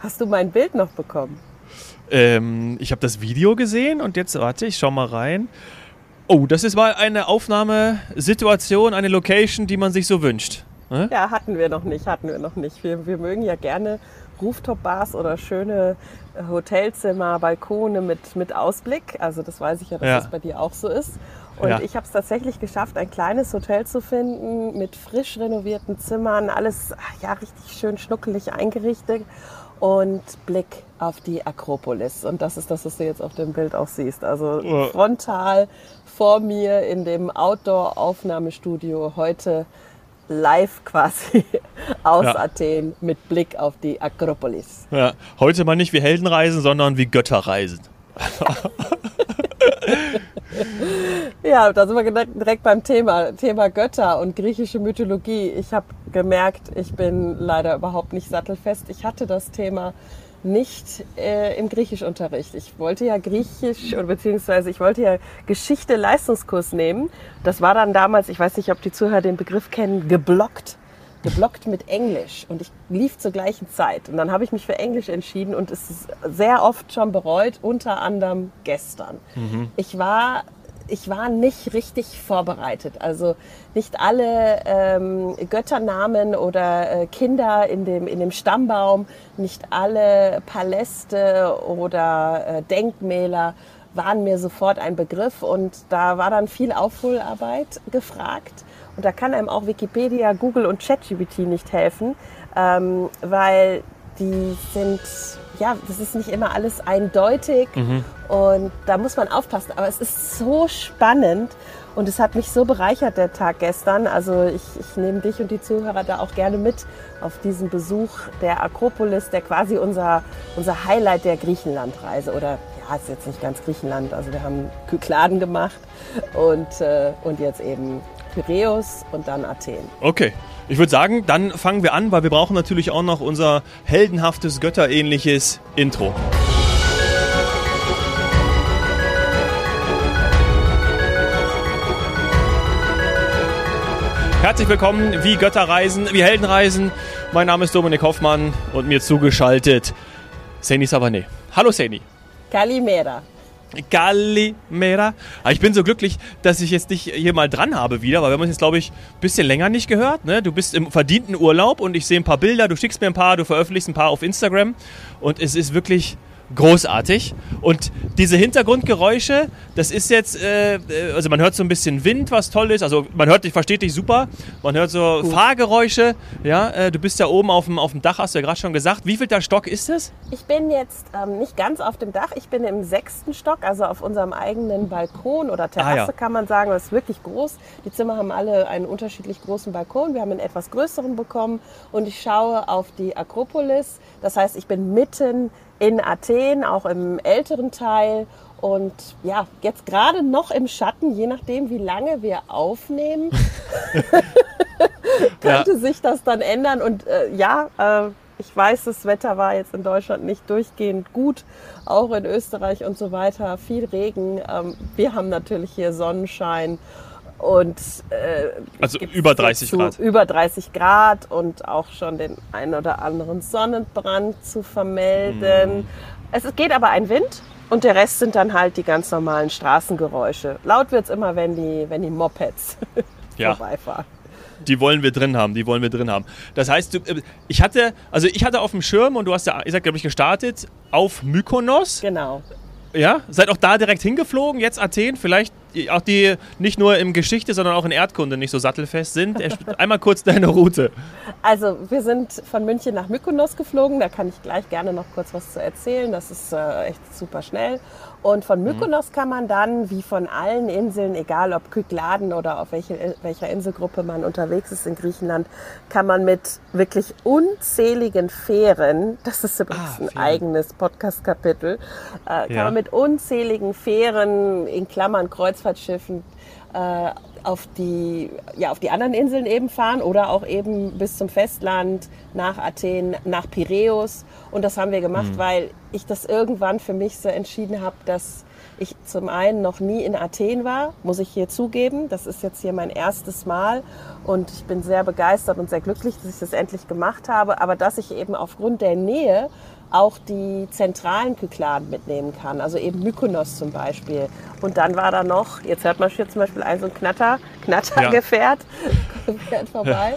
Hast du mein Bild noch bekommen? Ähm, ich habe das Video gesehen und jetzt, warte, ich schau mal rein. Oh, das ist mal eine Aufnahmesituation, eine Location, die man sich so wünscht. Ne? Ja, hatten wir noch nicht, hatten wir noch nicht. Wir, wir mögen ja gerne Rooftop-Bars oder schöne äh, Hotelzimmer, Balkone mit, mit Ausblick. Also das weiß ich ja, dass ja. das bei dir auch so ist. Und ja. ich habe es tatsächlich geschafft, ein kleines Hotel zu finden mit frisch renovierten Zimmern, alles ja richtig schön schnuckelig eingerichtet und Blick auf die Akropolis. Und das ist das, was du jetzt auf dem Bild auch siehst. Also ja. frontal vor mir in dem Outdoor-Aufnahmestudio heute live quasi aus ja. Athen mit Blick auf die Akropolis. Ja, heute mal nicht wie Helden reisen, sondern wie Götter reisen. ja, da sind wir direkt beim Thema, Thema Götter und griechische Mythologie. Ich habe gemerkt, ich bin leider überhaupt nicht sattelfest. Ich hatte das Thema nicht äh, im Griechischunterricht. Ich wollte ja Griechisch oder beziehungsweise ich wollte ja Geschichte Leistungskurs nehmen. Das war dann damals, ich weiß nicht, ob die Zuhörer den Begriff kennen, geblockt. Geblockt mit Englisch und ich lief zur gleichen Zeit. Und dann habe ich mich für Englisch entschieden und es ist sehr oft schon bereut, unter anderem gestern. Mhm. Ich war ich war nicht richtig vorbereitet. Also nicht alle ähm, Götternamen oder äh, Kinder in dem, in dem Stammbaum, nicht alle Paläste oder äh, Denkmäler waren mir sofort ein Begriff und da war dann viel Aufholarbeit gefragt. Und da kann einem auch Wikipedia, Google und ChatGPT nicht helfen, ähm, weil die sind ja, das ist nicht immer alles eindeutig mhm. und da muss man aufpassen. Aber es ist so spannend und es hat mich so bereichert, der Tag gestern. Also ich, ich nehme dich und die Zuhörer da auch gerne mit auf diesen Besuch der Akropolis, der quasi unser, unser Highlight der Griechenlandreise oder ja, ist jetzt nicht ganz Griechenland. Also wir haben Kykladen gemacht und, äh, und jetzt eben Piräus und dann Athen. Okay. Ich würde sagen, dann fangen wir an, weil wir brauchen natürlich auch noch unser heldenhaftes, götterähnliches Intro. Herzlich willkommen, wie Götter reisen, wie Helden reisen. Mein Name ist Dominik Hoffmann und mir zugeschaltet Seni Savane. Hallo Seni. Kalimera. Galimera. Aber ich bin so glücklich, dass ich jetzt dich hier mal dran habe wieder, weil wir haben uns jetzt, glaube ich, ein bisschen länger nicht gehört. Ne? Du bist im verdienten Urlaub und ich sehe ein paar Bilder, du schickst mir ein paar, du veröffentlichst ein paar auf Instagram und es ist wirklich großartig. Und diese Hintergrundgeräusche, das ist jetzt, äh, also man hört so ein bisschen Wind, was toll ist. Also man hört dich, versteht dich super. Man hört so cool. Fahrgeräusche. Ja, äh, du bist ja oben auf dem, auf dem Dach, hast du ja gerade schon gesagt. Wie viel der Stock ist es? Ich bin jetzt ähm, nicht ganz auf dem Dach. Ich bin im sechsten Stock, also auf unserem eigenen Balkon oder Terrasse ah, ja. kann man sagen. Das ist wirklich groß. Die Zimmer haben alle einen unterschiedlich großen Balkon. Wir haben einen etwas größeren bekommen und ich schaue auf die Akropolis. Das heißt, ich bin mitten in Athen, auch im älteren Teil. Und ja, jetzt gerade noch im Schatten, je nachdem, wie lange wir aufnehmen, könnte ja. sich das dann ändern. Und äh, ja, äh, ich weiß, das Wetter war jetzt in Deutschland nicht durchgehend gut, auch in Österreich und so weiter. Viel Regen. Ähm, wir haben natürlich hier Sonnenschein und äh, also über 30 Grad. Über 30 Grad und auch schon den ein oder anderen Sonnenbrand zu vermelden. Mm. Es geht aber ein Wind und der Rest sind dann halt die ganz normalen Straßengeräusche. Laut wird es immer, wenn die, wenn die Mopeds ja. vorbeifahren. Die wollen wir drin haben, die wollen wir drin haben. Das heißt, du, äh, ich hatte, also ich hatte auf dem Schirm und du hast ja, ich sag, glaube ich, gestartet auf Mykonos. Genau. Ja, seid auch da direkt hingeflogen, jetzt Athen, vielleicht auch die nicht nur in Geschichte, sondern auch in Erdkunde nicht so sattelfest sind. Einmal kurz deine Route. Also wir sind von München nach Mykonos geflogen, da kann ich gleich gerne noch kurz was zu erzählen. Das ist äh, echt super schnell. Und von mhm. Mykonos kann man dann, wie von allen Inseln, egal ob Kykladen oder auf welche, welcher Inselgruppe man unterwegs ist in Griechenland, kann man mit wirklich unzähligen Fähren, das ist übrigens ah, ein eigenes Podcast-Kapitel, äh, kann ja. man mit unzähligen Fähren, in Klammern Kreuzfahrtschiffen, äh, auf die, ja, auf die anderen Inseln eben fahren oder auch eben bis zum Festland, nach Athen, nach Piräus. Und das haben wir gemacht, mhm. weil ich das irgendwann für mich so entschieden habe, dass ich zum einen noch nie in Athen war, muss ich hier zugeben. Das ist jetzt hier mein erstes Mal und ich bin sehr begeistert und sehr glücklich, dass ich das endlich gemacht habe. Aber dass ich eben aufgrund der Nähe auch die zentralen Kykladen mitnehmen kann, also eben Mykonos zum Beispiel. Und dann war da noch, jetzt hört man hier zum Beispiel ein so ein Knatter, Knattergefährt fährt vorbei.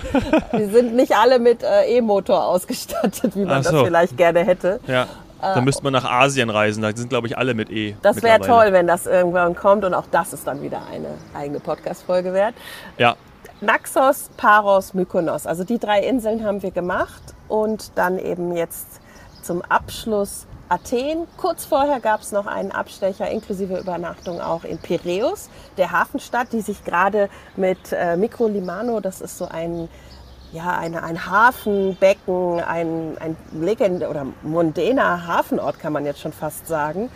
Die sind nicht alle mit äh, E-Motor ausgestattet, wie man so. das vielleicht gerne hätte. Ja. Da müsste man nach Asien reisen. Da sind, glaube ich, alle mit E. Das wäre toll, wenn das irgendwann kommt. Und auch das ist dann wieder eine eigene Podcast-Folge wert. Ja. Naxos, Paros, Mykonos. Also die drei Inseln haben wir gemacht. Und dann eben jetzt zum Abschluss Athen. Kurz vorher gab es noch einen Abstecher inklusive Übernachtung auch in Piräus, der Hafenstadt, die sich gerade mit äh, Mikrolimano, das ist so ein ja, eine, ein Hafenbecken, ein, ein legend oder mondäner Hafenort, kann man jetzt schon fast sagen.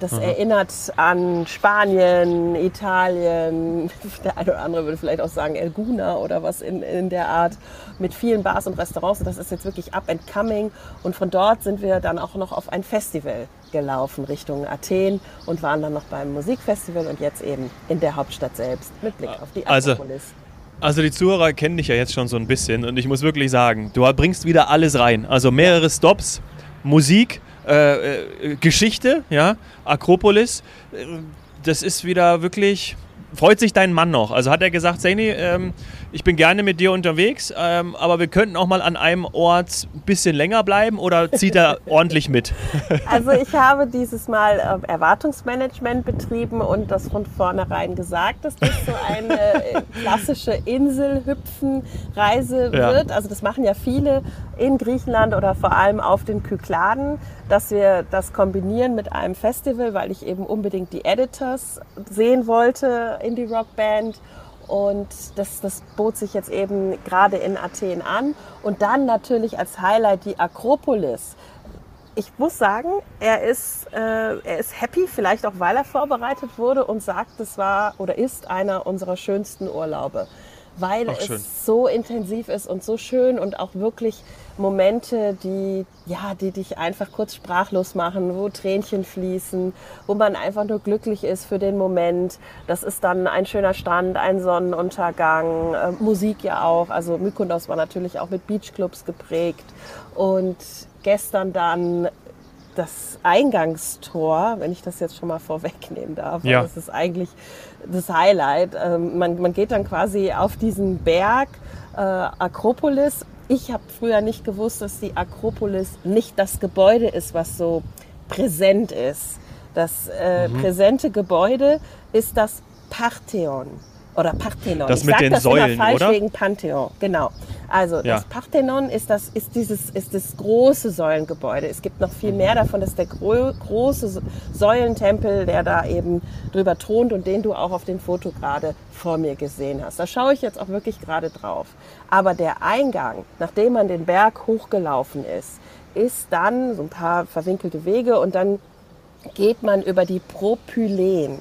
Das mhm. erinnert an Spanien, Italien, der eine oder andere würde vielleicht auch sagen Elguna oder was in, in der Art, mit vielen Bars und Restaurants. das ist jetzt wirklich up and coming. Und von dort sind wir dann auch noch auf ein Festival gelaufen Richtung Athen und waren dann noch beim Musikfestival und jetzt eben in der Hauptstadt selbst mit Blick auf die also, Akropolis. Also also die Zuhörer kennen dich ja jetzt schon so ein bisschen und ich muss wirklich sagen, du bringst wieder alles rein. Also mehrere Stops, Musik, äh, äh, Geschichte, ja, Akropolis. Äh, das ist wieder wirklich freut sich dein Mann noch? Also hat er gesagt, Saini, ähm, ich bin gerne mit dir unterwegs, ähm, aber wir könnten auch mal an einem Ort ein bisschen länger bleiben oder zieht er ordentlich mit? Also ich habe dieses Mal äh, Erwartungsmanagement betrieben und das von vornherein gesagt, dass das so eine äh, klassische Inselhüpfenreise ja. wird. Also das machen ja viele in Griechenland oder vor allem auf den Kykladen, dass wir das kombinieren mit einem Festival, weil ich eben unbedingt die Editors sehen wollte Indie-Rock-Band. Und das, das bot sich jetzt eben gerade in Athen an. Und dann natürlich als Highlight die Akropolis. Ich muss sagen, er ist, äh, er ist happy, vielleicht auch weil er vorbereitet wurde und sagt, es war oder ist einer unserer schönsten Urlaube weil Ach, es so intensiv ist und so schön und auch wirklich Momente, die, ja, die dich einfach kurz sprachlos machen, wo Tränchen fließen, wo man einfach nur glücklich ist für den Moment. Das ist dann ein schöner Strand, ein Sonnenuntergang, äh, Musik ja auch. Also Mykonos war natürlich auch mit Beachclubs geprägt und gestern dann das Eingangstor, wenn ich das jetzt schon mal vorwegnehmen darf, ja. das ist eigentlich das Highlight. Ähm, man, man geht dann quasi auf diesen Berg äh, Akropolis. Ich habe früher nicht gewusst, dass die Akropolis nicht das Gebäude ist, was so präsent ist. Das äh, mhm. präsente Gebäude ist das Partheon oder Parthenon. Das ich mit den das Säulen, falsch oder? wegen Pantheon, genau. Also ja. das Parthenon ist das, ist dieses, ist das große Säulengebäude. Es gibt noch viel mehr davon. Das ist der gro große Säulentempel, der da eben drüber thront und den du auch auf dem Foto gerade vor mir gesehen hast. Da schaue ich jetzt auch wirklich gerade drauf. Aber der Eingang, nachdem man den Berg hochgelaufen ist, ist dann so ein paar verwinkelte Wege und dann geht man über die Propylen.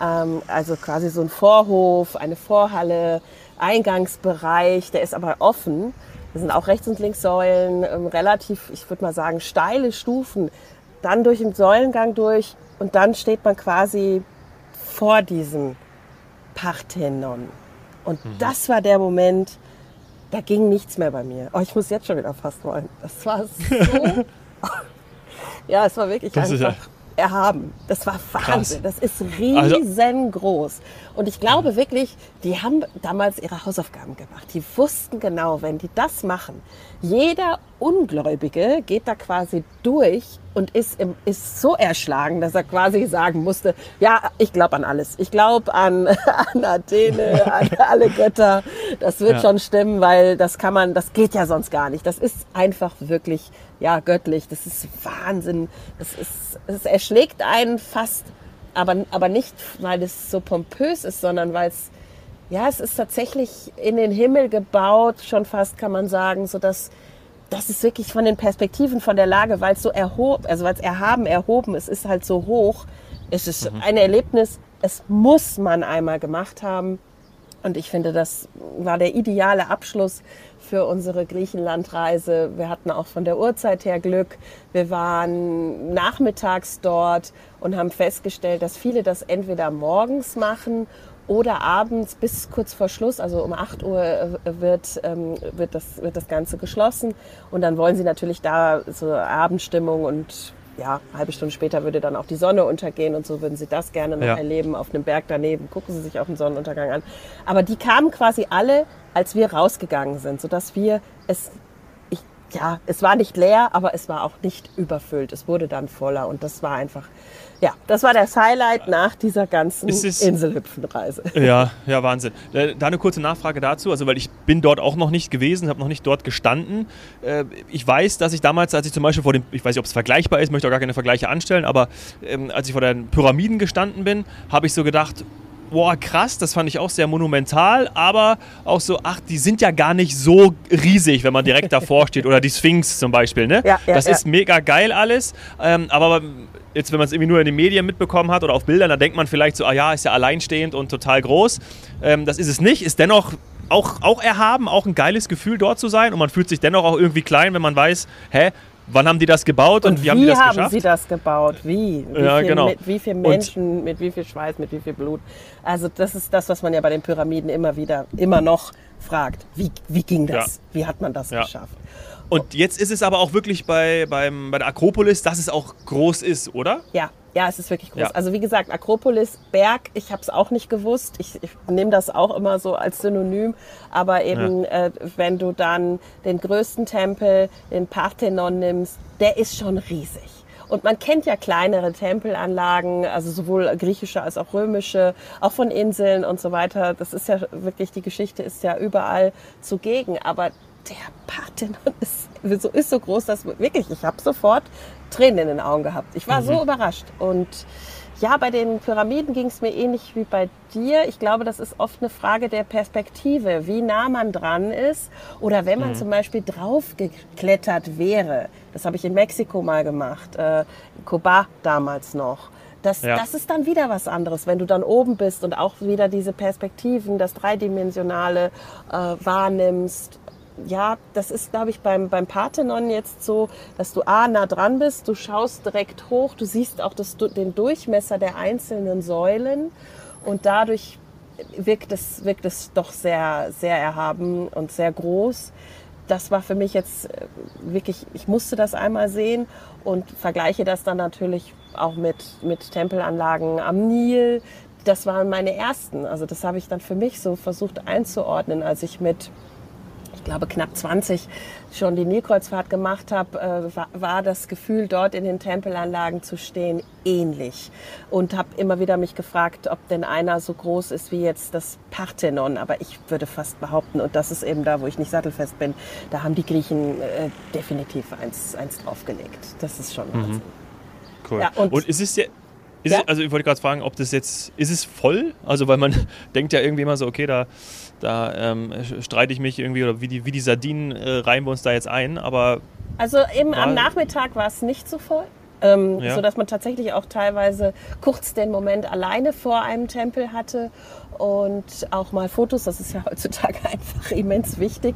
Ähm, also quasi so ein Vorhof, eine Vorhalle, Eingangsbereich, der ist aber offen. Da sind auch rechts und links Säulen, ähm, relativ, ich würde mal sagen, steile Stufen. Dann durch den Säulengang durch und dann steht man quasi vor diesem Parthenon. Und mhm. das war der Moment, da ging nichts mehr bei mir. Oh, ich muss jetzt schon wieder fast wollen. Das war so. ja, es war wirklich das einfach erhaben. Das war Wahnsinn. Krass. Das ist also riesengroß. Und ich glaube wirklich, die haben damals ihre Hausaufgaben gemacht. Die wussten genau, wenn die das machen, jeder Ungläubige geht da quasi durch und ist, im, ist so erschlagen, dass er quasi sagen musste, ja, ich glaube an alles. Ich glaube an, an Athene, an alle Götter. Das wird ja. schon stimmen, weil das kann man, das geht ja sonst gar nicht. Das ist einfach wirklich, ja, göttlich. Das ist Wahnsinn. Das ist, es erschlägt einen fast, aber, aber nicht, weil es so pompös ist, sondern weil es, ja, es ist tatsächlich in den Himmel gebaut, schon fast kann man sagen, so dass das ist wirklich von den Perspektiven, von der Lage, weil es so erhoben, also weil es erhaben, erhoben, es ist halt so hoch. Es ist mhm. ein Erlebnis, es muss man einmal gemacht haben. Und ich finde, das war der ideale Abschluss für unsere Griechenlandreise. Wir hatten auch von der Uhrzeit her Glück. Wir waren nachmittags dort und haben festgestellt, dass viele das entweder morgens machen oder abends bis kurz vor Schluss, also um 8 Uhr äh, wird, ähm, wird, das, wird das Ganze geschlossen und dann wollen sie natürlich da so Abendstimmung und ja, eine halbe Stunde später würde dann auch die Sonne untergehen und so würden sie das gerne noch Ja. erleben auf einem Berg daneben. Gucken sie sich auch den Sonnenuntergang an. Aber die kamen quasi alle, als wir rausgegangen sind, sodass wir es, ich, ja, es war nicht leer, aber es war auch nicht überfüllt. Es wurde dann voller und das war einfach, ja, das war das Highlight nach dieser ganzen Inselhüpfenreise. Ja, ja, Wahnsinn. Äh, Da eine kurze Nachfrage dazu, also weil ich bin dort auch noch nicht gewesen, habe noch nicht dort gestanden. Äh, Ich weiß, dass ich damals, als ich zum Beispiel vor dem, ich weiß nicht, ob es vergleichbar ist, möchte auch gar keine Vergleiche anstellen, aber ähm, als ich vor den Pyramiden gestanden bin, habe ich so gedacht, boah, krass, das fand ich auch sehr monumental, aber auch so, ach, die sind ja gar nicht so riesig, wenn man direkt davor steht. Oder die Sphinx zum Beispiel, ne? Ja, ja, das ja. ist mega geil alles, ähm, aber jetzt, wenn man es irgendwie nur in den Medien mitbekommen hat oder auf Bildern, dann denkt man vielleicht so, ah ja, ist ja alleinstehend und total groß. Ähm, das ist es nicht, ist dennoch auch, auch erhaben, auch ein geiles Gefühl dort zu sein und man fühlt sich dennoch auch irgendwie klein, wenn man weiß, hä, wann haben die das gebaut und, Und wie haben die das haben geschafft? sie das gebaut? Wie? wie Ja, viel, genau. Mit wie vielen Und- Menschen, mit wie viel Schweiß, mit wie viel Blut? Also das ist das, was man ja bei den Pyramiden immer wieder, immer noch fragt. Wie, wie ging das? Ja. Wie hat man das Ja. geschafft? Und jetzt ist es aber auch wirklich bei, beim, bei der Akropolis, dass es auch groß ist, oder? Ja, ja, es ist wirklich groß. Ja. Also wie gesagt, Akropolis, Berg, ich habe es auch nicht gewusst. Ich, ich nehme das auch immer so als Synonym. Aber eben, äh, wenn du dann den größten Tempel, den Parthenon nimmst, der ist schon riesig. Und man kennt ja kleinere Tempelanlagen, also sowohl griechische als auch römische, auch von Inseln und so weiter. Das ist ja wirklich, die Geschichte ist ja überall zugegen. Aber der Parthenon ist so, ist so groß, dass wirklich, ich habe sofort Tränen in den Augen gehabt. Ich war so überrascht. Und ja, bei den Pyramiden ging es mir ähnlich wie bei dir. Ich glaube, das ist oft eine Frage der Perspektive, wie nah man dran ist. Oder wenn man zum Beispiel drauf geklettert wäre. Das habe ich in Mexiko mal gemacht, äh, in Coba damals noch. Das, Ja. das ist dann wieder was anderes, wenn du dann oben bist und auch wieder diese Perspektiven, das Dreidimensionale äh, wahrnimmst. Ja, das ist, glaube ich, beim, beim Parthenon jetzt so, dass du A, nah dran bist, du schaust direkt hoch, du siehst auch das, den Durchmesser der einzelnen Säulen und dadurch wirkt es, wirkt es doch sehr, sehr erhaben und sehr groß. Das war für mich jetzt äh, wirklich, ich musste das einmal sehen und vergleiche das dann natürlich auch mit, mit Tempelanlagen am Nil. Das waren meine ersten. Also das habe ich dann für mich so versucht einzuordnen, als ich mit ich glaube knapp 20 schon die Nilkreuzfahrt gemacht habe, äh, war, das Gefühl, dort in den Tempelanlagen zu stehen, ähnlich. Und habe immer wieder mich gefragt, ob denn einer so groß ist wie jetzt das Parthenon. Aber ich würde fast behaupten, und das ist eben da, wo ich nicht sattelfest bin, da haben die Griechen äh, definitiv eins, eins draufgelegt. Das ist schon Wahnsinn. Cool. Ja, und- und, ist es ja. Ist Ja. es, also ich wollte gerade fragen, ob das jetzt, ist es voll? Also weil man denkt ja irgendwie immer so, okay, da, da ähm, streite ich mich irgendwie oder wie die, wie die Sardinen äh, reihen wir uns da jetzt ein, aber Also eben am Nachmittag war es nicht so voll. Ähm, Ja. So dass man tatsächlich auch teilweise kurz den Moment alleine vor einem Tempel hatte und auch mal Fotos. Das ist ja heutzutage einfach immens wichtig.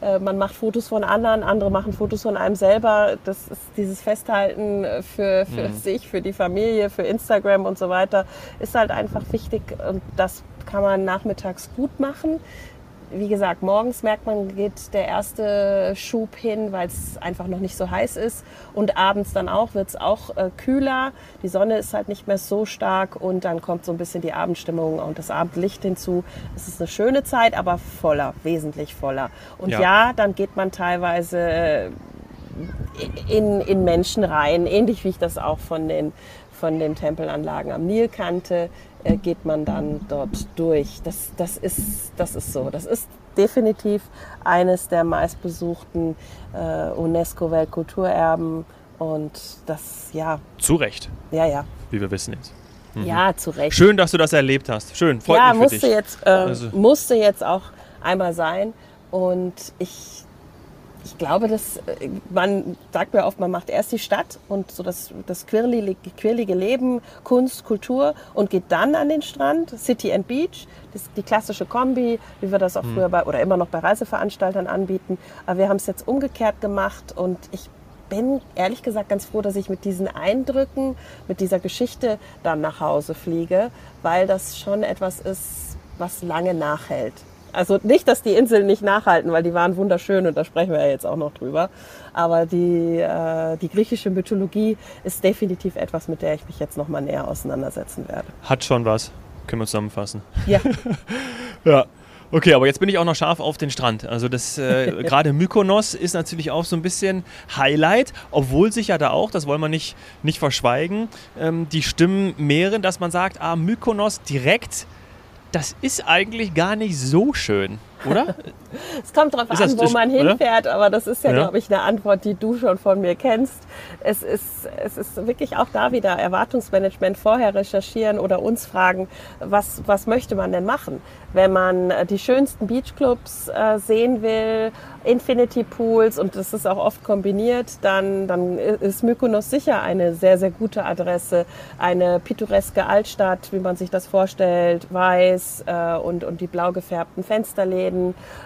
Äh, man macht Fotos von anderen, andere machen Fotos von einem selber. Das ist dieses Festhalten für, für sich, für die Familie, für Instagram und so weiter, ist halt einfach wichtig und das kann man nachmittags gut machen wie gesagt, morgens merkt man, geht der erste Schub hin, weil es einfach noch nicht so heiß ist. Und abends dann auch wird es auch äh, kühler. Die Sonne ist halt nicht mehr so stark und dann kommt so ein bisschen die Abendstimmung und das Abendlicht hinzu. Es ist eine schöne Zeit, aber voller, wesentlich voller. Und Ja. ja, dann geht man teilweise äh, in, in Menschen rein, ähnlich wie ich das auch von den, von den Tempelanlagen am Nil kannte, äh, geht man dann dort durch. Das, das, ist, das ist so. Das ist definitiv eines der meistbesuchten äh, UNESCO-Weltkulturerben und das, ja, zu Recht, ja, ja, wie wir wissen jetzt. ja, zu Recht. Schön, dass du das erlebt hast. Schön, freut ja, mich für musste dich. jetzt, äh, Also- musste jetzt auch einmal sein. Und ich, ich glaube, dass äh, man sagt mir oft, man macht erst die Stadt und so das, das quirlige, quirlige Leben, Kunst, Kultur und geht dann an den Strand, City and Beach, das die klassische Kombi, wie wir das auch früher bei oder immer noch bei Reiseveranstaltern anbieten. Aber wir haben es jetzt umgekehrt gemacht und ich bin ehrlich gesagt ganz froh, dass ich mit diesen Eindrücken, mit dieser Geschichte dann nach Hause fliege, weil das schon etwas ist, was lange nachhält. Also nicht, dass die Inseln nicht nachhalten, weil die waren wunderschön und da sprechen wir ja jetzt auch noch drüber. Aber die, äh, die griechische Mythologie ist definitiv etwas, mit der ich mich jetzt noch mal näher auseinandersetzen werde. Hat schon was. Können wir zusammenfassen. Ja. ja. Okay, aber jetzt bin ich auch noch scharf auf den Strand. Also das äh, gerade Mykonos ist natürlich auch so ein bisschen Highlight, obwohl sich ja da auch, das wollen wir nicht, nicht verschweigen, ähm, die Stimmen mehren, dass man sagt, ah, Mykonos direkt das ist eigentlich gar nicht so schön, oder? es kommt darauf an, wo man hinfährt, aber das ist ja, ja. glaube ich, eine Antwort, die du schon von mir kennst. Es ist, es ist wirklich auch da wieder Erwartungsmanagement vorher recherchieren oder uns fragen, was, was möchte man denn machen? Wenn man die schönsten Beachclubs äh, sehen will, Infinity Pools und das ist auch oft kombiniert, dann, dann ist Mykonos sicher eine sehr, sehr gute Adresse. Eine pittoreske Altstadt, wie man sich das vorstellt, weiß äh, und, und die blau gefärbten Fensterläden,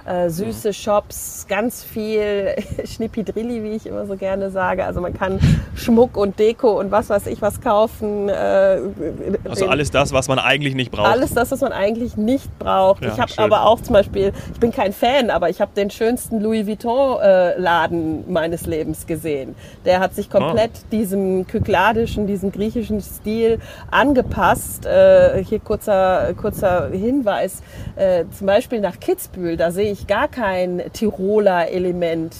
äh, süße mhm. Shops, ganz viel Schnippidrilli, wie ich immer so gerne sage. Also man kann Schmuck und Deko und was weiß ich was kaufen. Äh, also alles das, was man eigentlich nicht braucht. Alles das, was man eigentlich nicht braucht. Ja, ich habe aber auch zum Beispiel, ich bin kein Fan, aber ich habe den schönsten Louis Vuitton-Laden äh, meines Lebens gesehen. Der hat sich komplett oh. diesem kykladischen, diesem griechischen Stil angepasst. Äh, hier kurzer, kurzer Hinweis, äh, zum Beispiel nach Kitzbühel, da sehe ich gar kein Tiroler Element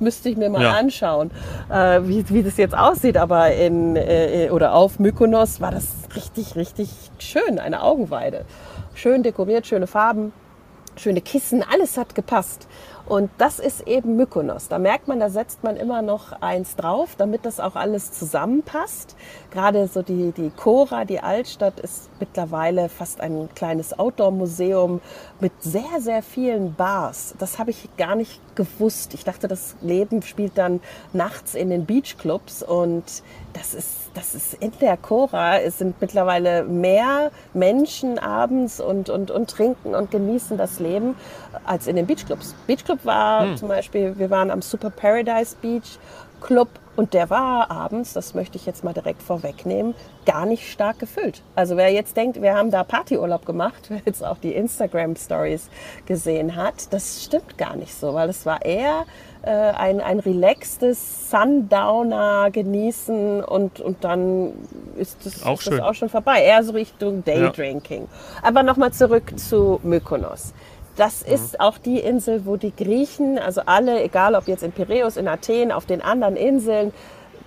müsste ich mir mal ja. anschauen, äh, wie, wie das jetzt aussieht. Aber in äh, oder auf Mykonos war das richtig, richtig schön, eine Augenweide. Schön dekoriert, schöne Farben, schöne Kissen, alles hat gepasst. Und das ist eben Mykonos. Da merkt man, da setzt man immer noch eins drauf, damit das auch alles zusammenpasst. Gerade so die, die Kora, die Altstadt, ist mittlerweile fast ein kleines Outdoor-Museum mit sehr, sehr vielen Bars. Das habe ich gar nicht gewusst. Ich dachte, das Leben spielt dann nachts in den Beachclubs und das ist, das ist in der Cora. Es sind mittlerweile mehr Menschen abends und, und, und trinken und genießen das Leben als in den Beachclubs. Beachclub war hm. zum Beispiel, wir waren am Super Paradise Beach Club und der war abends, das möchte ich jetzt mal direkt vorwegnehmen, gar nicht stark gefüllt. Also wer jetzt denkt, wir haben da Partyurlaub gemacht, wer jetzt auch die Instagram Stories gesehen hat, das stimmt gar nicht so, weil es war eher äh, ein, ein relaxtes Sundowner genießen und, und dann ist das auch, ist das auch schon vorbei. Eher so Richtung Daydrinking. Ja. Aber nochmal zurück zu Mykonos. Das ist auch die Insel, wo die Griechen, also alle, egal ob jetzt in Piräus, in Athen, auf den anderen Inseln,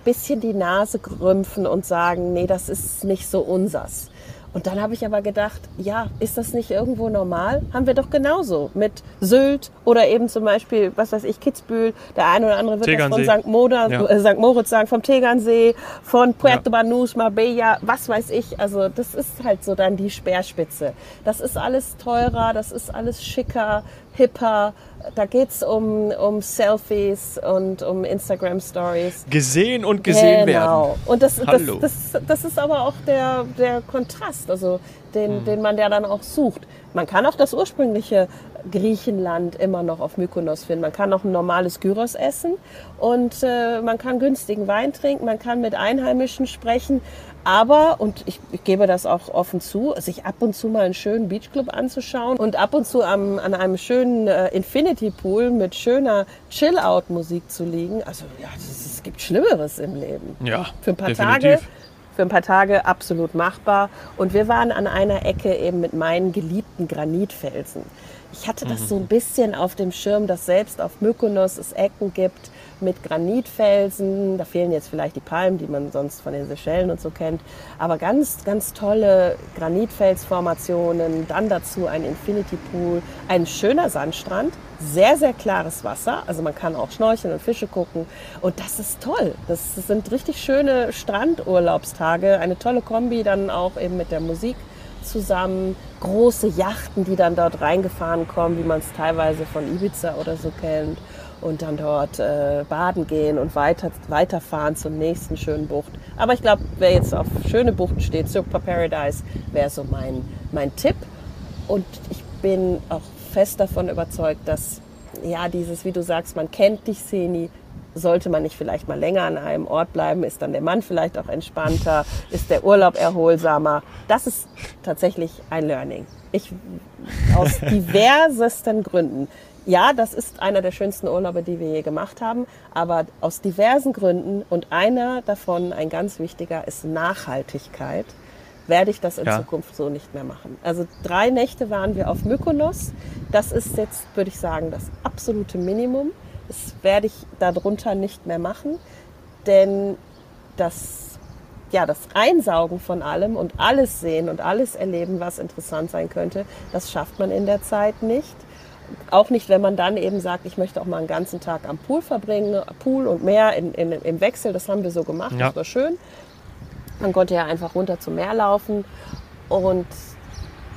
bisschen die Nase rümpfen und sagen, nee, das ist nicht so unsers. Und dann habe ich aber gedacht, ja, ist das nicht irgendwo normal? Haben wir doch genauso mit Sylt oder eben zum Beispiel, was weiß ich, Kitzbühel. Der eine oder andere wird Tegernsee. das von St. Moda, ja. äh, St. Moritz sagen, vom Tegernsee, von Puerto ja. Banús, Marbella, was weiß ich. Also das ist halt so dann die Speerspitze. Das ist alles teurer, das ist alles schicker, hipper. Da geht es um, um Selfies und um Instagram-Stories. Gesehen und gesehen genau. werden. Und das, das, das, das, ist aber auch der, der Kontrast, also den, hm. den man ja dann auch sucht. Man kann auch das ursprüngliche Griechenland immer noch auf Mykonos finden. Man kann auch ein normales Gyros essen und äh, man kann günstigen Wein trinken, man kann mit Einheimischen sprechen. Aber, und ich, ich, gebe das auch offen zu, sich ab und zu mal einen schönen Beachclub anzuschauen und ab und zu am, an einem schönen äh, Infinity Pool mit schöner Chill-Out-Musik zu liegen. Also ja, es gibt Schlimmeres im Leben. Ja, für ein paar definitiv. Tage. Für ein paar Tage absolut machbar. Und wir waren an einer Ecke eben mit meinen geliebten Granitfelsen. Ich hatte das mhm. so ein bisschen auf dem Schirm, dass selbst auf Mykonos es Ecken gibt, mit Granitfelsen. Da fehlen jetzt vielleicht die Palmen, die man sonst von den Seychellen und so kennt. Aber ganz, ganz tolle Granitfelsformationen. Dann dazu ein Infinity Pool, ein schöner Sandstrand, sehr, sehr klares Wasser. Also man kann auch schnorcheln und Fische gucken. Und das ist toll. Das sind richtig schöne Strandurlaubstage. Eine tolle Kombi dann auch eben mit der Musik zusammen. Große Yachten, die dann dort reingefahren kommen, wie man es teilweise von Ibiza oder so kennt und dann dort äh, baden gehen und weiter, weiterfahren zur nächsten schönen Bucht. Aber ich glaube, wer jetzt auf schöne Buchten steht, Super Paradise, wäre so mein, mein Tipp. Und ich bin auch fest davon überzeugt, dass ja dieses, wie du sagst, man kennt dich, Seni, sollte man nicht vielleicht mal länger an einem Ort bleiben? Ist dann der Mann vielleicht auch entspannter? Ist der Urlaub erholsamer? Das ist tatsächlich ein Learning. Ich, aus diversesten Gründen. Ja, das ist einer der schönsten Urlaube, die wir je gemacht haben, aber aus diversen Gründen und einer davon, ein ganz wichtiger, ist Nachhaltigkeit werde ich das in ja. Zukunft so nicht mehr machen. Also drei Nächte waren wir auf Mykonos. Das ist jetzt, würde ich sagen, das absolute Minimum. Das werde ich darunter nicht mehr machen, denn das, ja, das Einsaugen von allem und alles sehen und alles erleben, was interessant sein könnte, das schafft man in der Zeit nicht. Auch nicht, wenn man dann eben sagt, ich möchte auch mal einen ganzen Tag am Pool verbringen, Pool und Meer in, in, im Wechsel. Das haben wir so gemacht, ja. das war schön. Man konnte ja einfach runter zum Meer laufen und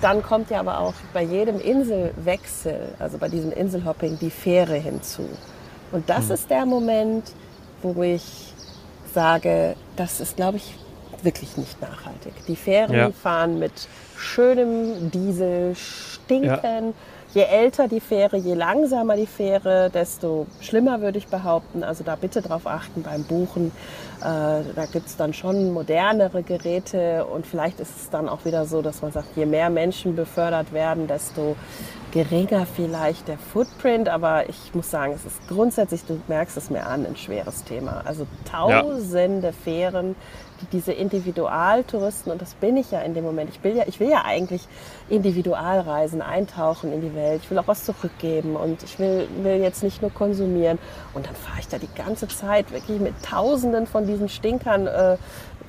dann kommt ja aber auch bei jedem Inselwechsel, also bei diesem Inselhopping, die Fähre hinzu. Und das mhm. ist der Moment, wo ich sage, das ist, glaube ich, wirklich nicht nachhaltig. Die Fähren ja. fahren mit schönem Diesel, stinken. Ja je älter die Fähre, je langsamer die Fähre, desto schlimmer würde ich behaupten. Also da bitte drauf achten beim Buchen. Äh, da gibt es dann schon modernere Geräte und vielleicht ist es dann auch wieder so, dass man sagt, je mehr Menschen befördert werden, desto geringer vielleicht der Footprint. Aber ich muss sagen, es ist grundsätzlich, du merkst es mir an, ein schweres Thema. Also tausende ja. Fähren diese Individualtouristen, und das bin ich ja in dem Moment, ich will ja, ich will ja eigentlich Individualreisen, eintauchen in die Welt, ich will auch was zurückgeben und ich will, will jetzt nicht nur konsumieren. Und dann fahre ich da die ganze Zeit wirklich mit tausenden von diesen Stinkern äh,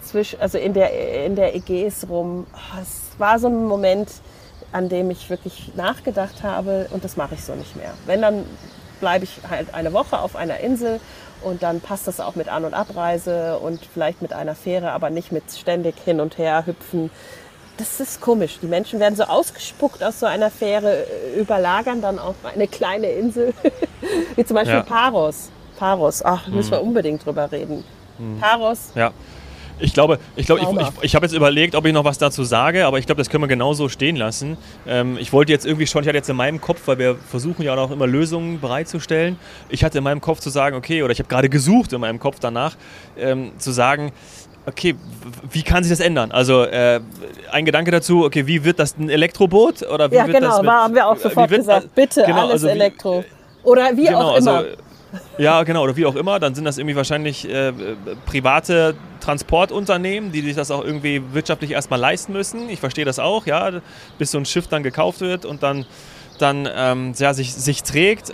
zwischen, also in der, in der Ägäis rum. Oh, es war so ein Moment, an dem ich wirklich nachgedacht habe und das mache ich so nicht mehr. Wenn, dann bleibe ich halt eine Woche auf einer Insel und dann passt das auch mit An- und Abreise und vielleicht mit einer Fähre, aber nicht mit ständig hin und her hüpfen. Das ist komisch. Die Menschen werden so ausgespuckt aus so einer Fähre, äh, überlagern dann auch eine kleine Insel, wie zum Beispiel ja. Paros. Paros, ach, müssen wir hm. unbedingt drüber reden. Hm. Paros. Ja. Ich glaube, ich, glaube, ich, ich, ich habe jetzt überlegt, ob ich noch was dazu sage, aber ich glaube, das können wir genauso stehen lassen. Ähm, ich wollte jetzt irgendwie schon, ich hatte jetzt in meinem Kopf, weil wir versuchen ja auch immer Lösungen bereitzustellen. Ich hatte in meinem Kopf zu sagen, okay, oder ich habe gerade gesucht in meinem Kopf danach, ähm, zu sagen, okay, wie kann sich das ändern? Also äh, ein Gedanke dazu, okay, wie wird das ein Elektroboot? Oder wie ja, wird genau, das mit, haben wir auch sofort wird, gesagt, bitte genau, alles also wie, Elektro. Oder wie genau, auch immer. Also, ja, genau, oder wie auch immer. Dann sind das irgendwie wahrscheinlich äh, private Transportunternehmen, die sich das auch irgendwie wirtschaftlich erstmal leisten müssen. Ich verstehe das auch, ja, bis so ein Schiff dann gekauft wird und dann, dann ähm, ja, sich, sich trägt.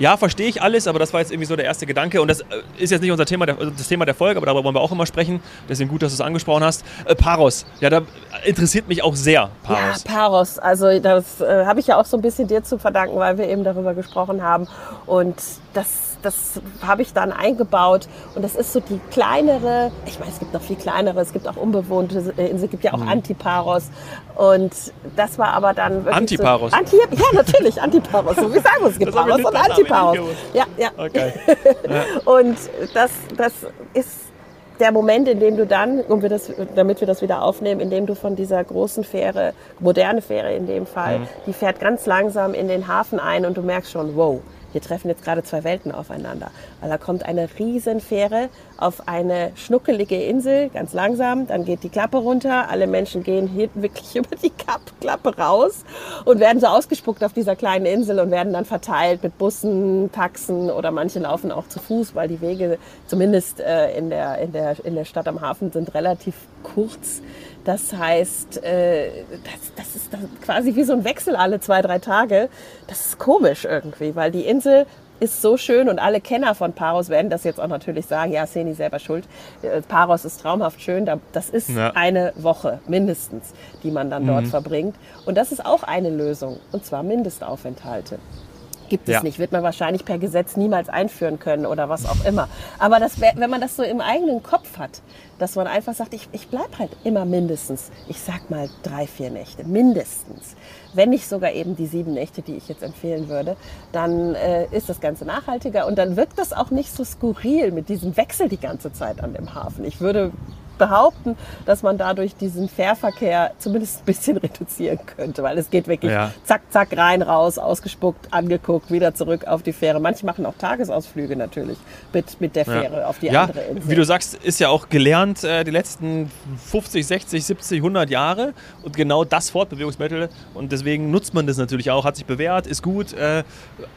Ja, verstehe ich alles, aber das war jetzt irgendwie so der erste Gedanke. Und das äh, ist jetzt nicht unser Thema, das Thema der Folge, aber darüber wollen wir auch immer sprechen. Deswegen gut, dass du es angesprochen hast. Äh, Paros, ja, da interessiert mich auch sehr. Paros. Ja, Paros. Also das äh, habe ich ja auch so ein bisschen dir zu verdanken, weil wir eben darüber gesprochen haben. Und das das habe ich dann eingebaut. Und das ist so die kleinere, ich meine, es gibt noch viel kleinere, es gibt auch unbewohnte Inseln, es gibt ja auch mhm. Antiparos. Und das war aber dann wirklich Antiparos? So, Anti, ja, natürlich, Antiparos. So, wie sagen wir es gibt Paros und Antiparos. Ja, ja. Okay. ja. Und das, das ist der Moment, in dem du dann, um wir das, damit wir das wieder aufnehmen, in dem du von dieser großen Fähre, moderne Fähre in dem Fall, mhm. die fährt ganz langsam in den Hafen ein und du merkst schon, wow, hier treffen jetzt gerade zwei Welten aufeinander. Weil da kommt eine Riesenfähre auf eine schnuckelige Insel, ganz langsam, dann geht die Klappe runter, alle Menschen gehen hier wirklich über die Klappe raus und werden so ausgespuckt auf dieser kleinen Insel und werden dann verteilt mit Bussen, Taxen oder manche laufen auch zu Fuß, weil die Wege zumindest äh, in, der, in, der, in der Stadt am Hafen sind relativ kurz. Das heißt, äh, das, das ist quasi wie so ein Wechsel alle zwei, drei Tage. Das ist komisch irgendwie, weil die Insel ist so schön und alle Kenner von Paros werden das jetzt auch natürlich sagen, ja, Seni selber schuld. Äh, Paros ist traumhaft schön. Das ist ja. eine Woche mindestens, die man dann mhm. dort verbringt. Und das ist auch eine Lösung, und zwar Mindestaufenthalte. Gibt es ja. nicht, wird man wahrscheinlich per Gesetz niemals einführen können oder was auch immer. Aber das, wenn man das so im eigenen Kopf hat, dass man einfach sagt, ich, ich bleibe halt immer mindestens, ich sag mal drei, vier Nächte, mindestens. Wenn nicht sogar eben die sieben Nächte, die ich jetzt empfehlen würde, dann äh, ist das Ganze nachhaltiger und dann wirkt das auch nicht so skurril mit diesem Wechsel die ganze Zeit an dem Hafen. Ich würde behaupten, dass man dadurch diesen Fährverkehr zumindest ein bisschen reduzieren könnte, weil es geht wirklich Ja. zack, zack, rein, raus, ausgespuckt, angeguckt, wieder zurück auf die Fähre. Manche machen auch Tagesausflüge natürlich mit, mit der Fähre auf die ja, andere Insel. wie du sagst, ist ja auch gelernt äh, die letzten 50, 60, 70, 100 Jahre und genau das Fortbewegungsmittel und deswegen nutzt man das natürlich auch, hat sich bewährt, ist gut. Äh,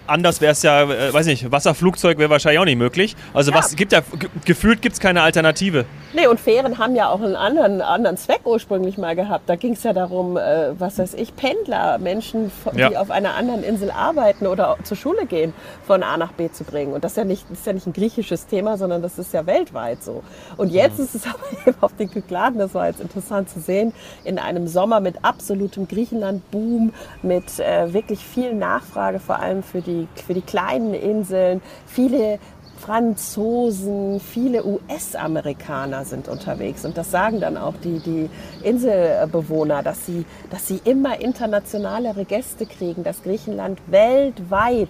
anders wäre es ja, äh, weiß nicht, Wasserflugzeug wäre wahrscheinlich auch nicht möglich. Also Ja. was gibt ja, ge gefühlt gibt es keine Alternative. Nee, und Fähren haben ja auch einen anderen, anderen Zweck ursprünglich mal gehabt. Da ging es ja darum, äh, was weiß ich, Pendler, Menschen, Ja. die auf einer anderen Insel arbeiten oder zur Schule gehen, von A nach B zu bringen. Und das ist ja nicht, ist ja nicht ein griechisches Thema, sondern das ist ja weltweit so. Und jetzt ist es aber eben auf den Kykladen, das war jetzt interessant zu sehen, in einem Sommer mit absolutem Griechenland-Boom, mit äh, wirklich viel Nachfrage, vor allem für die, für die kleinen Inseln, viele Franzosen, viele US-Amerikaner sind unterwegs. Und das sagen dann auch die, die Inselbewohner, dass sie, dass sie immer internationalere Gäste kriegen, dass Griechenland weltweit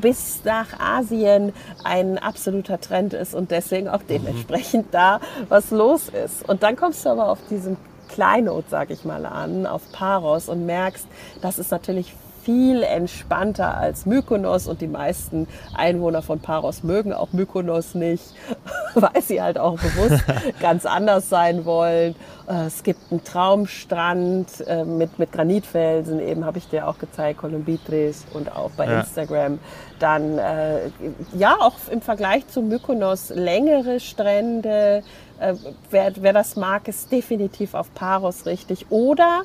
bis nach Asien ein absoluter Trend ist und deswegen auch dementsprechend da was los ist. Und dann kommst du aber auf diesen Kleinod, sag ich mal, an, auf Paros und merkst, das ist natürlich viel entspannter als Mykonos und die meisten Einwohner von Paros mögen auch Mykonos nicht, weil sie halt auch bewusst ganz anders sein wollen. Äh, Es gibt einen Traumstrand äh, mit, mit Granitfelsen, eben habe ich dir auch gezeigt, Kolumbitris und auch bei Ja. Instagram. Dann, äh, ja, auch im Vergleich zu Mykonos längere Strände. Äh, wer, wer das mag, ist definitiv auf Paros richtig. Oder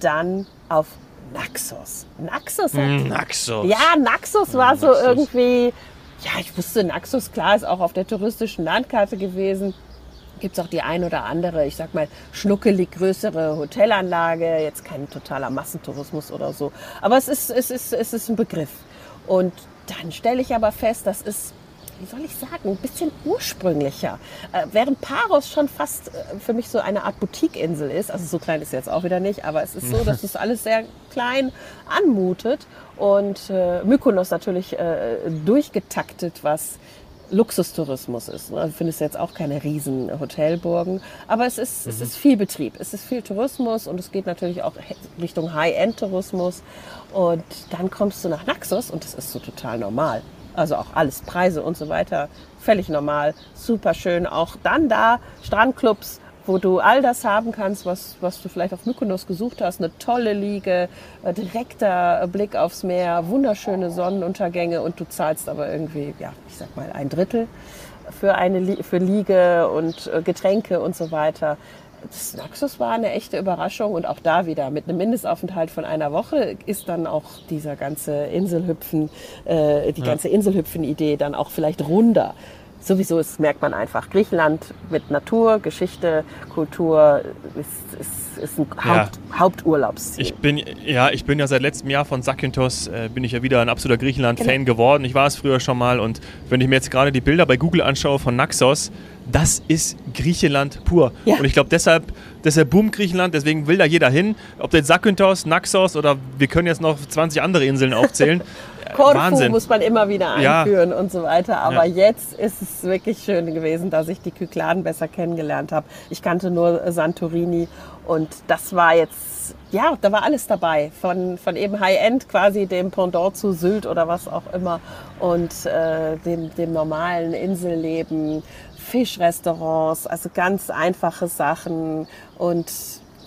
dann auf Naxos. Naxos hat Naxos. ja, Naxos war so Naxos. irgendwie, ja, ich wusste, Naxos, klar, ist auch auf der touristischen Landkarte gewesen. Gibt es auch die ein oder andere, ich sag mal, schnuckelig größere Hotelanlage, jetzt kein totaler Massentourismus oder so. Aber es ist, es ist, es ist ein Begriff. Und dann stelle ich aber fest, das ist, wie soll ich sagen, ein bisschen ursprünglicher. Äh, während Paros schon fast äh, für mich so eine Art Boutique-Insel ist, also so klein ist jetzt auch wieder nicht, aber es ist so, dass es alles sehr klein anmutet. Und äh, Mykonos natürlich äh, durchgetaktet, was Luxustourismus ist. ne? Du findest jetzt auch keine riesen Hotelburgen, aber es ist, es ist viel Betrieb, es ist viel Tourismus und es geht natürlich auch Richtung High-End-Tourismus. Und dann kommst du nach Naxos und das ist so total normal. Also auch alles, Preise und so weiter, völlig normal, super schön. Auch dann da Strandclubs, wo du all das haben kannst, was, was du vielleicht auf Mykonos gesucht hast. Eine tolle Liege, äh, direkter Blick aufs Meer, wunderschöne Sonnenuntergänge und du zahlst aber irgendwie, ja, ich sag mal, ein Drittel für eine für Liege und äh, Getränke und so weiter. Das Naxos war eine echte Überraschung und auch da wieder mit einem Mindestaufenthalt von einer Woche ist dann auch dieser ganze Inselhüpfen, äh, die ganze Inselhüpfen-Idee dann auch vielleicht runder. Sowieso ist, merkt man einfach, Griechenland mit Natur, Geschichte, Kultur ist, ist, ist ein Ja. Haupt, Haupturlaubsziel. Ich bin, ja, ich bin ja seit letztem Jahr von Zakynthos, äh, bin ich ja wieder ein absoluter Griechenland-Fan Genau. geworden. Ich war es früher schon mal und wenn ich mir jetzt gerade die Bilder bei Google anschaue von Naxos, das ist Griechenland pur. Ja. Und ich glaube deshalb, deshalb boomt Griechenland, deswegen will da jeder hin. Ob jetzt Zakynthos, Naxos oder wir können jetzt noch 20 andere Inseln aufzählen. Äh, Korfu Wahnsinn. muss man immer wieder Ja. einführen und so weiter. Aber Ja. jetzt ist es wirklich schön gewesen, dass ich die Kykladen besser kennengelernt habe. Ich kannte nur Santorini und das war jetzt, ja, da war alles dabei. Von, von eben High-End quasi dem Pendant zu Sylt oder was auch immer. Und äh, dem, dem normalen Inselleben, Fischrestaurants, also ganz einfache Sachen und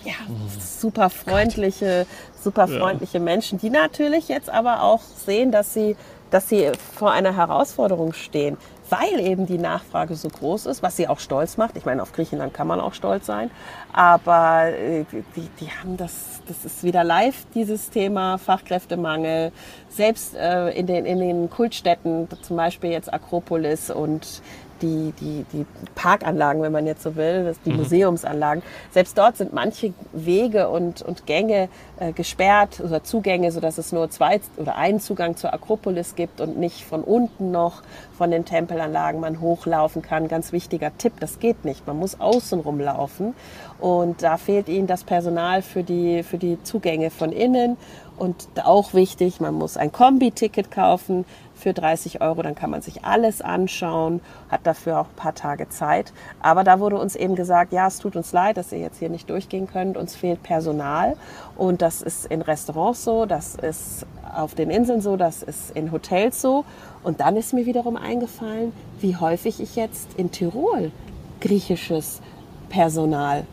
ja, super freundliche, super freundliche Menschen, die natürlich jetzt aber auch sehen, dass sie, dass sie vor einer Herausforderung stehen, weil eben die Nachfrage so groß ist, was sie auch stolz macht. Ich meine, auf Griechenland kann man auch stolz sein, aber äh, die, die haben das, das ist wieder live, dieses Thema Fachkräftemangel. Selbst äh, in, den, in den Kultstädten, zum Beispiel jetzt Akropolis und die, die, die Parkanlagen, wenn man jetzt so will, das, die Museumsanlagen. Selbst dort sind manche Wege und, und Gänge äh, gesperrt oder Zugänge, sodass es nur zwei oder einen Zugang zur Akropolis gibt und nicht von unten noch von den Tempelanlagen man hochlaufen kann. Ganz wichtiger Tipp, das geht nicht. Man muss außen rumlaufen und da fehlt ihnen das Personal für die, für die Zugänge von innen. Und auch wichtig, man muss ein Kombi-Ticket kaufen für 30 Euro, dann kann man sich alles anschauen, hat dafür auch ein paar Tage Zeit. Aber da wurde uns eben gesagt, ja, es tut uns leid, dass ihr jetzt hier nicht durchgehen könnt, uns fehlt Personal. Und das ist in Restaurants so, das ist auf den Inseln so, das ist in Hotels so. Und dann ist mir wiederum eingefallen, wie häufig ich jetzt in Tirol griechisches Personal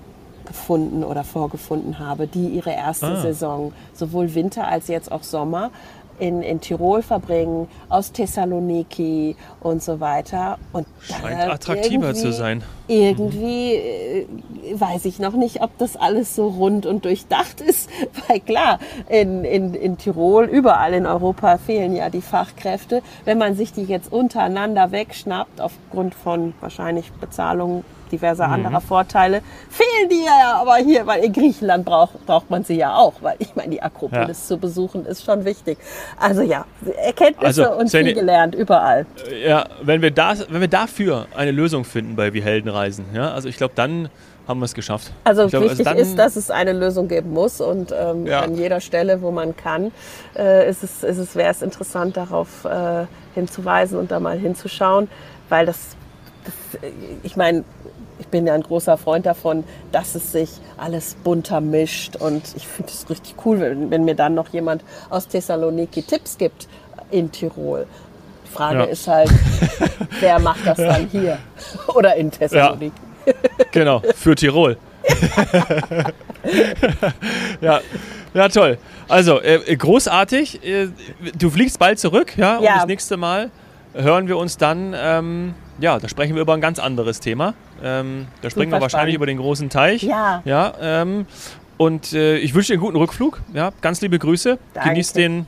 gefunden oder vorgefunden habe, die ihre erste Ah. Saison, sowohl Winter als jetzt auch Sommer, in, in Tirol verbringen, aus Thessaloniki und so weiter. Und Scheint attraktiver zu sein. Irgendwie äh, weiß ich noch nicht, ob das alles so rund und durchdacht ist, weil klar, in, in, in Tirol, überall in Europa fehlen ja die Fachkräfte. Wenn man sich die jetzt untereinander wegschnappt, aufgrund von wahrscheinlich Bezahlung diverser anderer Vorteile, fehlen die ja aber hier, weil in Griechenland braucht, braucht man sie ja auch, weil ich meine, die Akropolis zu besuchen ist schon wichtig. Also ja, Erkenntnisse Also, und viel gelernt, überall. Ja, wenn wir, das, wenn wir dafür eine Lösung finden bei Wie Helden reisen, ja, also ich glaube, dann haben wir es geschafft. Also glaub, wichtig dann- ist, dass es eine Lösung geben muss und ähm, Ja. an jeder Stelle, wo man kann, äh, ist es, ist es, wäre es interessant, darauf äh, hinzuweisen und da mal hinzuschauen, weil das, das äh, ich meine, ich bin ja ein großer Freund davon, dass es sich alles bunter mischt und ich finde es richtig cool, wenn, wenn mir dann noch jemand aus Thessaloniki Tipps gibt in Tirol. Die Frage Ja. ist halt, wer macht das dann hier oder in Thessaloniki? Genau, für Tirol. ja. ja, toll. Also, äh, großartig. Äh, du fliegst bald zurück, ja? Und Ja. das nächste Mal hören wir uns dann, ähm, ja, da sprechen wir über ein ganz anderes Thema. Ähm, da springen wir Super wahrscheinlich spannend. über den großen Teich. Ja. Ja, ähm, und äh, ich wünsche dir einen guten Rückflug. Ja, ganz liebe Grüße. Danke. Genieß den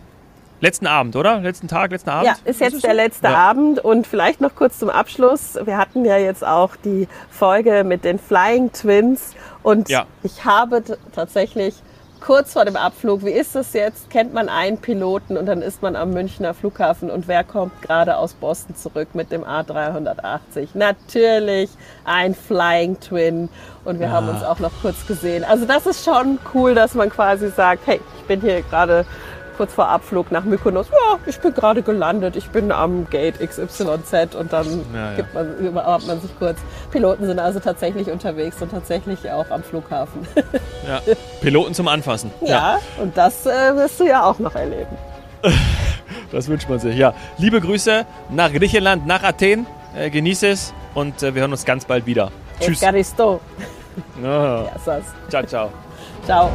letzten Abend, oder? Letzten Tag, letzten Abend? Ja, ist jetzt der so? letzte Ja. Abend und vielleicht noch kurz zum Abschluss. Wir hatten ja jetzt auch die Folge mit den Flying Twins und Ja. ich habe tatsächlich kurz vor dem Abflug, wie ist es jetzt, kennt man einen Piloten und dann ist man am Münchner Flughafen und wer kommt gerade aus Boston zurück mit dem A380? Natürlich ein Flying Twin und wir haben uns auch noch kurz gesehen. Also das ist schon cool, dass man quasi sagt, hey, ich bin hier gerade kurz vor Abflug nach Mykonos, ja, ich bin gerade gelandet, ich bin am Gate XYZ und dann Ja, ja. gibt man, überhaupt man sich kurz. Piloten sind also tatsächlich unterwegs und tatsächlich auch am Flughafen. Ja. Piloten zum Anfassen. ja, und das äh, wirst du ja auch noch erleben. Das wünscht man sich, ja. Liebe Grüße nach Griechenland, nach Athen. Äh, genieße es und äh, wir hören uns ganz bald wieder. Tschüss. Evgaristo. Ja. Ja, sas. Ciao, ciao. Ciao.